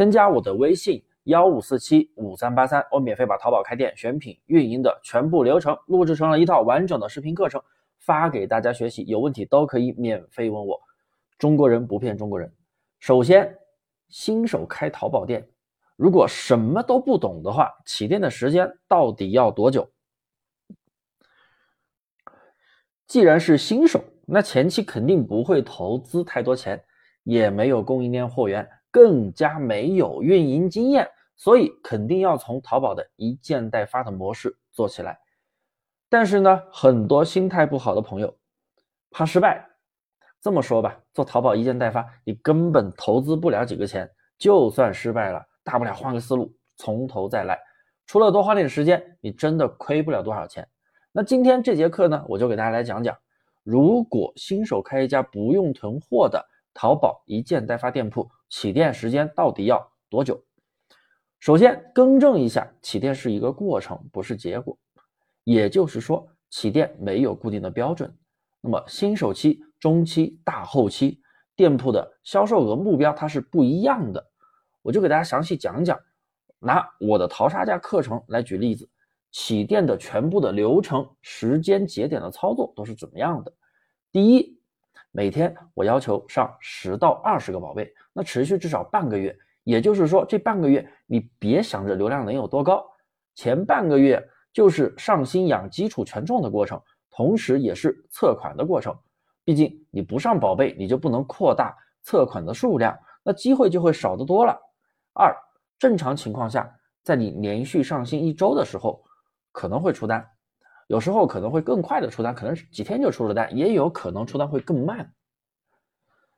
添加我的微信幺五四七五三八三，我免费把淘宝开店选品运营的全部流程录制成了一套完整的视频课程，发给大家学习。有问题都可以免费问我。中国人不骗中国人。首先，新手开淘宝店，如果什么都不懂的话，起店的时间到底要多久？既然是新手，那前期肯定不会投资太多钱，也没有供应链货源，更加没有运营经验，所以肯定要从淘宝的一件代发的模式做起来。但是呢，很多心态不好的朋友怕失败。这么说吧，做淘宝一件代发，你根本投资不了几个钱，就算失败了，大不了换个思路，从头再来。除了多花点时间，你真的亏不了多少钱。那今天这节课呢，我就给大家来讲讲，如果新手开一家不用囤货的淘宝一件代发店铺，起店时间到底要多久？首先更正一下，起店是一个过程，不是结果。也就是说，起店没有固定的标准。那么新手期。中期、大后期店铺的销售额目标它是不一样的，我就给大家详细讲讲。拿我的淘沙价课程来举例子，起店的全部的流程、时间节点的操作都是怎么样的？第一，每天我要求上十到二十个宝贝，那持续至少半个月。也就是说，这半个月你别想着流量能有多高，前半个月就是上新养基础权重的过程，同时也是测款的过程。毕竟你不上宝贝，你就不能扩大测款的数量，那机会就会少得多了。二，正常情况下，在你连续上新一周的时候，可能会出单，有时候可能会更快的出单，可能几天就出了单，也有可能出单会更慢。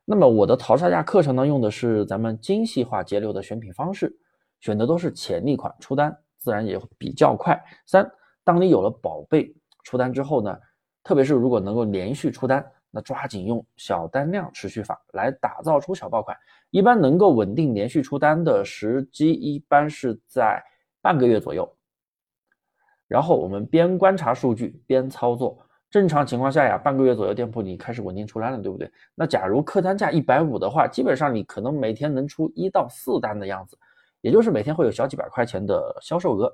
那么我的淘沙价课程呢，用的是咱们精细化节流的选品方式，选的都是潜力款，出单自然也比较快。三，当你有了宝贝出单之后呢，特别是如果能够连续出单。那抓紧用小单量持续法来打造出小爆款，一般能够稳定连续出单的时机一般是在半个月左右。然后我们边观察数据边操作，正常情况下呀，半个月左右店铺你开始稳定出单了，对不对？那假如客单价一百五的话，基本上你可能每天能出一到四单的样子，也就是每天会有小几百块钱的销售额。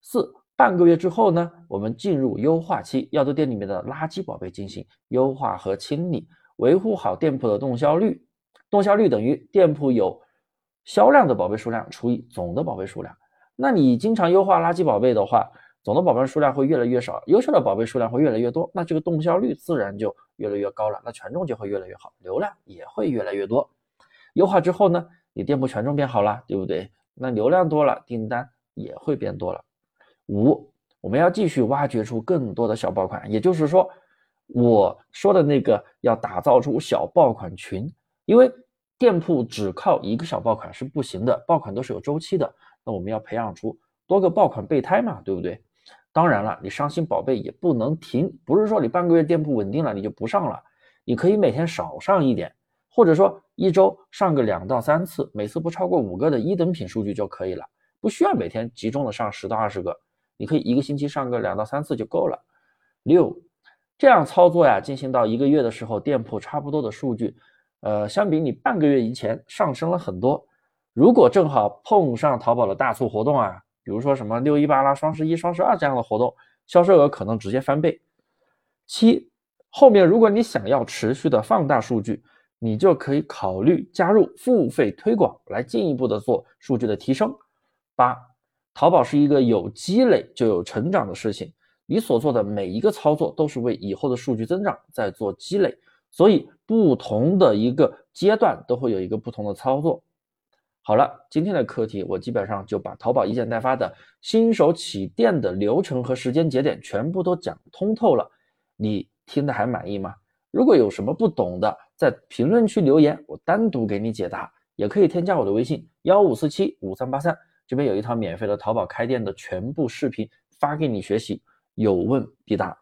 四。半个月之后呢，我们进入优化期，要对店里面的垃圾宝贝进行优化和清理，维护好店铺的动销率。动销率等于店铺有销量的宝贝数量除以总的宝贝数量。那你经常优化垃圾宝贝的话，总的宝贝数量会越来越少，优秀的宝贝数量会越来越多，那这个动销率自然就越来越高了，那权重就会越来越好，流量也会越来越多。优化之后呢，你店铺权重变好了，对不对？那流量多了，订单也会变多了。五，我们要继续挖掘出更多的小爆款，也就是说，我说的那个要打造出小爆款群，因为店铺只靠一个小爆款是不行的，爆款都是有周期的。那我们要培养出多个爆款备胎嘛，对不对？当然了，你上新宝贝也不能停，不是说你半个月店铺稳定了你就不上了，你可以每天少上一点，或者说一周上个两到三次，每次不超过五个的一等品数据就可以了，不需要每天集中的上十到二十个。你可以一个星期上个两到三次就够了。六，这样操作呀，进行到一个月的时候，店铺差不多的数据，呃，相比你半个月以前上升了很多。如果正好碰上淘宝的大促活动啊，比如说什么六一八啦、双十一、双十二这样的活动，销售额可能直接翻倍。七，后面如果你想要持续的放大数据，你就可以考虑加入付费推广，来进一步的做数据的提升。八。淘宝是一个有积累就有成长的事情，你所做的每一个操作都是为以后的数据增长在做积累，所以不同的一个阶段都会有一个不同的操作。好了，今天的课题我基本上就把淘宝一件代发的新手起店的流程和时间节点全部都讲通透了，你听的还满意吗？如果有什么不懂的，在评论区留言，我单独给你解答，也可以添加我的微信幺五四七五三八三。这边有一套免费的淘宝开店的全部视频发给你学习，有问必答。